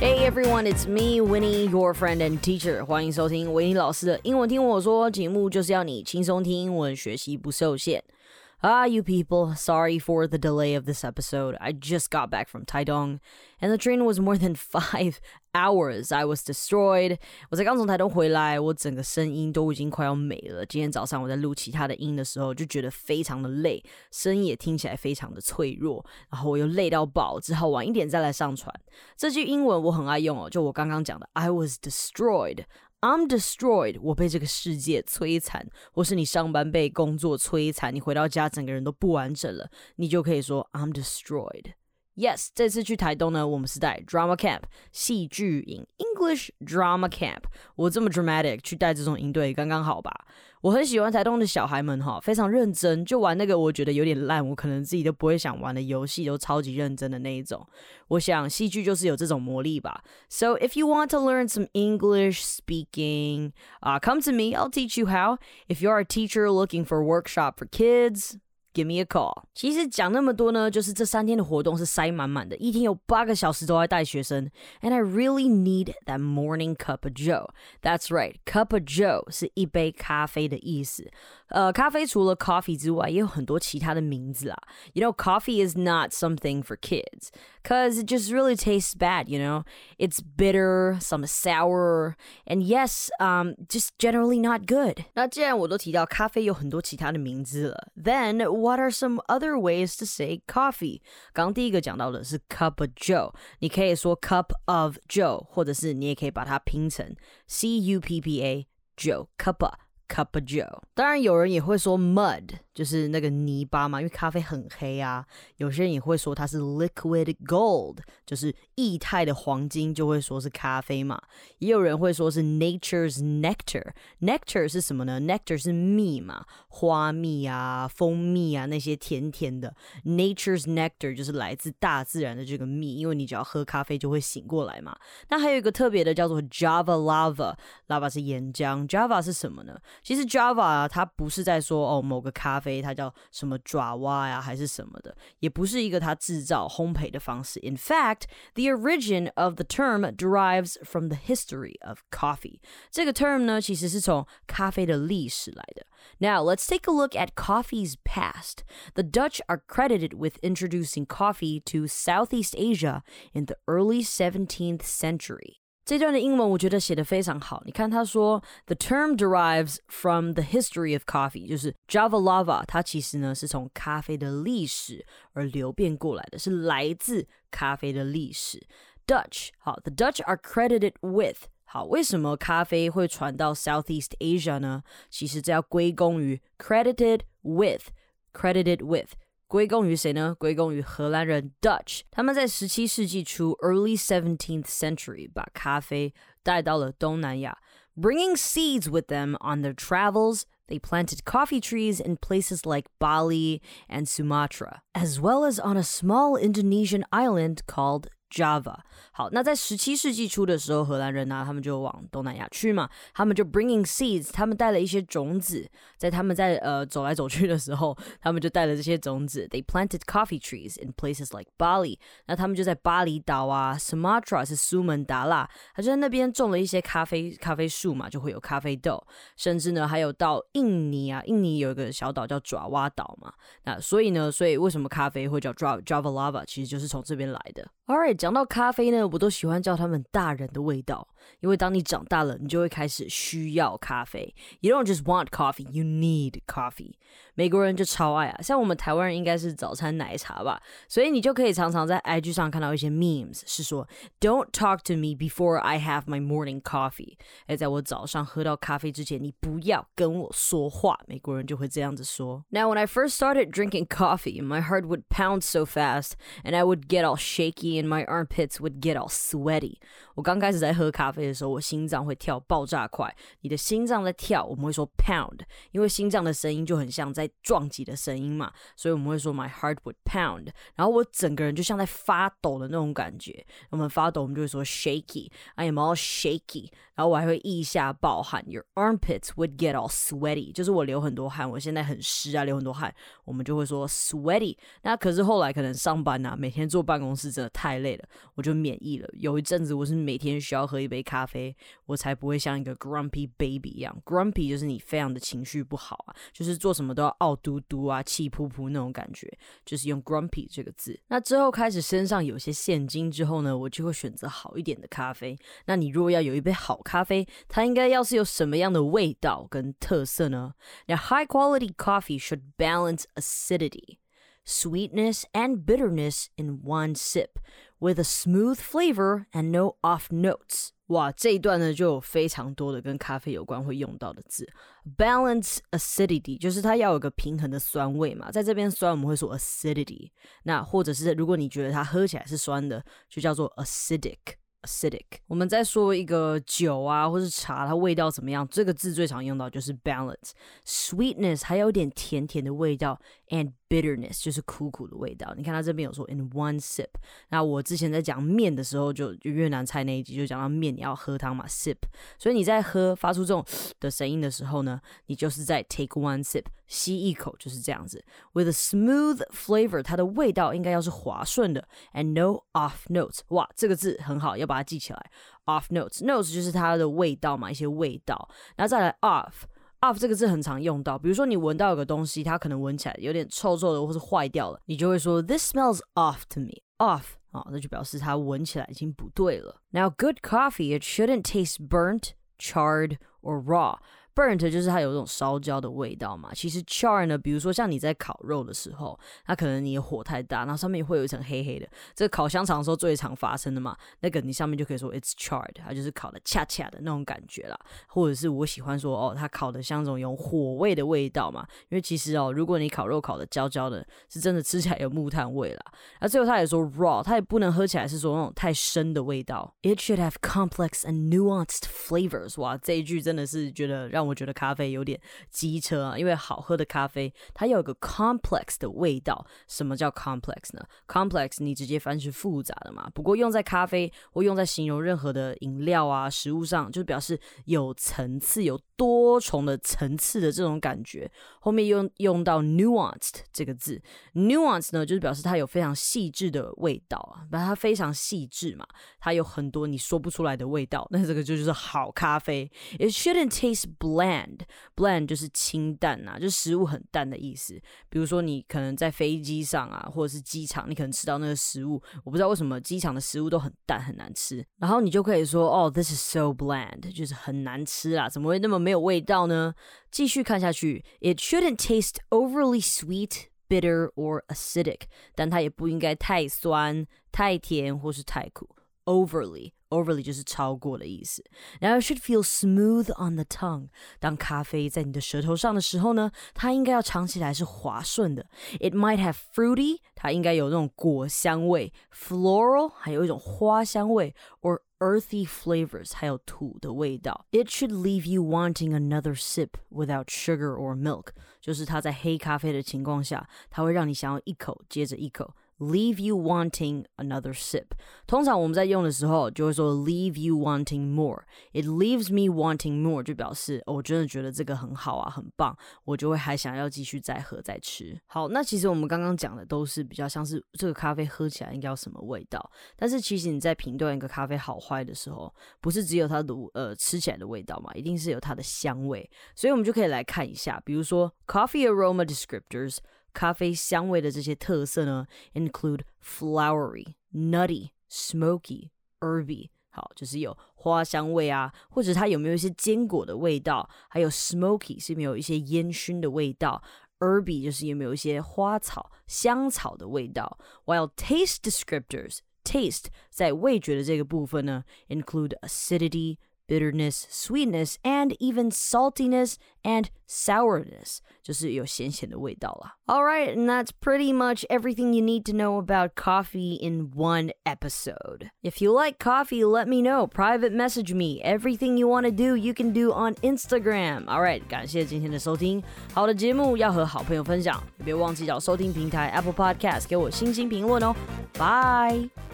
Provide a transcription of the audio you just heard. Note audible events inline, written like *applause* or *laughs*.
Hey everyone, it's me, Winnie, your friend and teacher. 欢迎收听维尼老师的英文听我说节目，就是要你轻松听英文，学习不受限。 Ah, you people, sorry for the delay of this episode. I just got back from Taidong, and the train was more than five *laughs* hours. I was destroyed. 我才刚从台东回来，我整个声音都已经快要没了。今天早上我在录其他的音的时候，就觉得非常的累，声音也听起来非常的脆弱，然后我又累到爆，只好晚一点再来上传。这句英文我很爱用哦，就我刚刚讲的，I was destroyed。 I'm destroyed，我被这个世界摧残，或是你上班被工作摧残，你回到家整个人都不完整了，你就可以说 I'm destroyed。Yes，这次去台东呢，我们是带 drama camp 戏剧营 English drama camp。我这么 dramatic 去带这种营队，刚刚好吧？我很喜欢台东的小孩们哈，非常认真，就玩那个我觉得有点烂，我可能自己都不会想玩的游戏，都超级认真的那一种。我想戏剧就是有这种魔力吧。So if you want to learn some English speaking, uh, come to me. I'll teach you how. If you're a teacher looking for a workshop for kids. Give me a call。其实讲那么多呢，就是这三天的活动是塞满满的，一天有八个小时都在带学生。And I really need that morning cup of Joe. That's right, cup of Joe 是一杯咖啡的意思。呃，咖啡除了 coffee 之外，也有很多其他的名字啊。You know, coffee is not something for kids because it just really tastes bad. You know, it's bitter, some sour, and yes, um, just generally not good. 那既然我都提到咖啡有很多其他的名字了，then what are some other ways to say coffee？刚第一个讲到的是 cup of Joe，你可以说 cup of Joe，或者是你也可以把它拼成 C U P P A Joe Cup of Joe。当然有人也会说 mud。就是那个泥巴嘛，因为咖啡很黑啊。有些人也会说它是 liquid gold，就是液态的黄金，就会说是咖啡嘛。也有人会说是 nature's nectar。nectar 是什么呢？nectar 是蜜嘛，花蜜啊、蜂蜜啊那些甜甜的。nature's nectar 就是来自大自然的这个蜜，因为你只要喝咖啡就会醒过来嘛。那还有一个特别的叫做 Java lava，lava 是岩浆，Java 是什么呢？其实 Java 啊，它不是在说哦某个咖啡。它叫什么爪哇呀，还是什么的，也不是一个它制造烘焙的方式。In fact, the origin of the term derives from the history of coffee. 这个 term 呢，其实是从咖啡的历史来的。Now, let's take a look at coffee's past. The Dutch are credited with introducing coffee to Southeast Asia in the early 17th century. 这段的英文我觉得写的非常好。你看，他说 the term derives from the history of coffee，就是 Java lava，它其实呢是从咖啡的历史而流变过来的，是来自咖啡的历史。Dutch，好，the Dutch are credited with。好，为什么咖啡会传到 Southeast Asia 呢？其实这要归功于 credited with，credited with。 归功于谁呢？归功于荷兰人 Dutch，他们在十七世纪初 （early seventeenth century） 把咖啡带到了东南亚，bringing seeds with them on their travels. They planted coffee trees in places like Bali and Sumatra, as well as on a small Indonesian island called Java。好，那在十七世纪初的时候，荷兰人呢，他们就往东南亚去嘛，他们就 bringing seeds，他们带了一些种子，在他们在呃走来走去的时候，他们就带了这些种子。They planted coffee trees in places like Bali，那他们就在巴厘岛啊，Sumatra 是苏门答腊，他就在那边种了一些咖啡咖啡树嘛，就会有咖啡豆，甚至呢还有到印尼啊，印尼有一个小岛叫爪哇岛嘛，那所以呢，所以为什么咖啡会叫 Java Java Lava，其实就是从这边来的。All right 讲到咖啡呢，我都喜欢叫他们大人的味道，因为当你长大了，你就会开始需要咖啡。You don't just want coffee, you need coffee. 美国人就超爱啊，像我们台湾人应该是早餐奶茶吧，所以你就可以常常在 IG 上看到一些 memes，是说 Don't talk to me before I have my morning coffee。哎，在我早上喝到咖啡之前，你不要跟我说话。美国人就会这样子说。Now when I first started drinking coffee, my heart would pound so fast, and I would get all shaky, and my armpits would get all sweaty。我刚开始在喝咖啡的时候，我心脏会跳爆炸快。你的心脏在跳，我们会说 pound，因为心脏的声音就很像在撞击的声音嘛，所以我们会说 my heart would pound，然后我整个人就像在发抖的那种感觉。我们发抖，我们就会说 shaky，I am all shaky。然后我还会腋下暴汗，Your armpits would get all sweaty，就是我流很多汗，我现在很湿啊，流很多汗，我们就会说 sweaty。那可是后来可能上班啊，每天坐办公室真的太累了。我就免疫了。有一阵子我是每天需要喝一杯咖啡，我才不会像一个 grumpy baby 一样。grumpy 就是你非常的情绪不好啊，就是做什么都要傲嘟嘟啊、气扑扑那种感觉，就是用 grumpy 这个字。那之后开始身上有些现金之后呢，我就会选择好一点的咖啡。那你如果要有一杯好咖啡，它应该要是有什么样的味道跟特色呢？那 high quality coffee should balance acidity。sweetness, and bitterness in one sip, with a smooth flavor and no off notes. 哇，这一段呢就有非常多的跟咖啡有关会用到的字，balance acidity 就是它要有个平衡的酸味嘛，在这边酸我们会说 acidity，那或者是如果你觉得它喝起来是酸的，就叫做 acidic。acidic。我们再说一个酒啊，或是茶，它味道怎么样？这个字最常用到就是 balance。sweetness 还有点甜甜的味道，and bitterness 就是苦苦的味道。你看它这边有说 in one sip。那我之前在讲面的时候，就就越南菜那一集就讲到面，你要喝汤嘛，sip。所以你在喝发出这种的声音的时候呢，你就是在 take one sip，吸一口就是这样子。With a smooth flavor，它的味道应该要是滑顺的，and no off notes。哇，这个字很好，要把它记起来。off notes，notes 就是它的味道嘛，一些味道。然后再来 off。off 这个字很常用到，比如说你闻到有个东西，它可能闻起来有点臭臭的，或是坏掉了，你就会说 This smells off to me. Off 啊，那就表示它闻起来已经不对了。Now, good coffee it shouldn't taste burnt, charred, or raw. Burnt 就是它有一种烧焦的味道嘛。其实 char 呢，比如说像你在烤肉的时候，它可能你火太大，然后上面会有一层黑黑的。这个烤香肠的时候最常发生的嘛，那个你上面就可以说 it's charred，它就是烤的恰恰的那种感觉啦。或者是我喜欢说哦，它烤的像这种有火味的味道嘛。因为其实哦，如果你烤肉烤的焦焦的，是真的吃起来有木炭味啦。那最后他也说 raw，它也不能喝起来是说那种太深的味道。It should have complex and nuanced flavors。哇，这一句真的是觉得让我。我觉得咖啡有点机车啊，因为好喝的咖啡它有个 complex 的味道。什么叫 complex 呢？complex 你直接翻是复杂的嘛。不过用在咖啡或用在形容任何的饮料啊、食物上，就表示有层次、有多重的层次的这种感觉。后面用用到 nuanced 这个字，nuance 呢就是表示它有非常细致的味道啊，把它非常细致嘛，它有很多你说不出来的味道。那这个就就是好咖啡。It shouldn't taste Bland, bland 就是清淡啊，就是食物很淡的意思。比如说你可能在飞机上啊，或者是机场，你可能吃到那个食物，我不知道为什么机场的食物都很淡很难吃，然后你就可以说哦，this is so bland，就是很难吃啊，怎么会那么没有味道呢？继续看下去，it shouldn't taste overly sweet。bitter or acidic，但它也不应该太酸、太甜或是太苦。overly overly 就是超过的意思。然后 should feel smooth on the tongue。当咖啡在你的舌头上的时候呢，它应该要尝起来是滑顺的。It might have fruity，它应该有那种果香味；floral，还有一种花香味；or earthy flavors，还有土的味道。It should leave you wanting another sip without sugar or milk。就是它在黑咖啡的情况下，它会让你想要一口接着一口。 Leave you wanting another sip。通常我们在用的时候就会说 leave you wanting more。It leaves me wanting more 就表示、我真的觉得这个很好啊，很棒，我就会还想要继续再喝再吃。好，那其实我们刚刚讲的都是比较像是这个咖啡喝起来应该要什么味道，但是其实你在评断一个咖啡好坏的时候，不是只有它的呃吃起来的味道嘛，一定是有它的香味。所以我们就可以来看一下，比如说 coffee aroma descriptors。咖啡香味的这些特色呢，include flowery、nutty、smoky、herby。好，就是有花香味啊，或者它有没有一些坚果的味道，还有 smoky 是没有一些烟熏的味道，herby 就是有没有一些花草、香草的味道。While taste descriptors taste 在味觉的这个部分呢，include acidity。 bitterness, sweetness, and even saltiness and sourness. All right, and that's pretty much everything you need to know about coffee in one episode. If you like coffee, let me know. Private message me. Everything you want to do, you can do on Instagram. All right，感谢今天的收听。好的节目要和好朋友分享，也别忘记找收听平台 Apple Podcast 给我星星评论哦。Bye。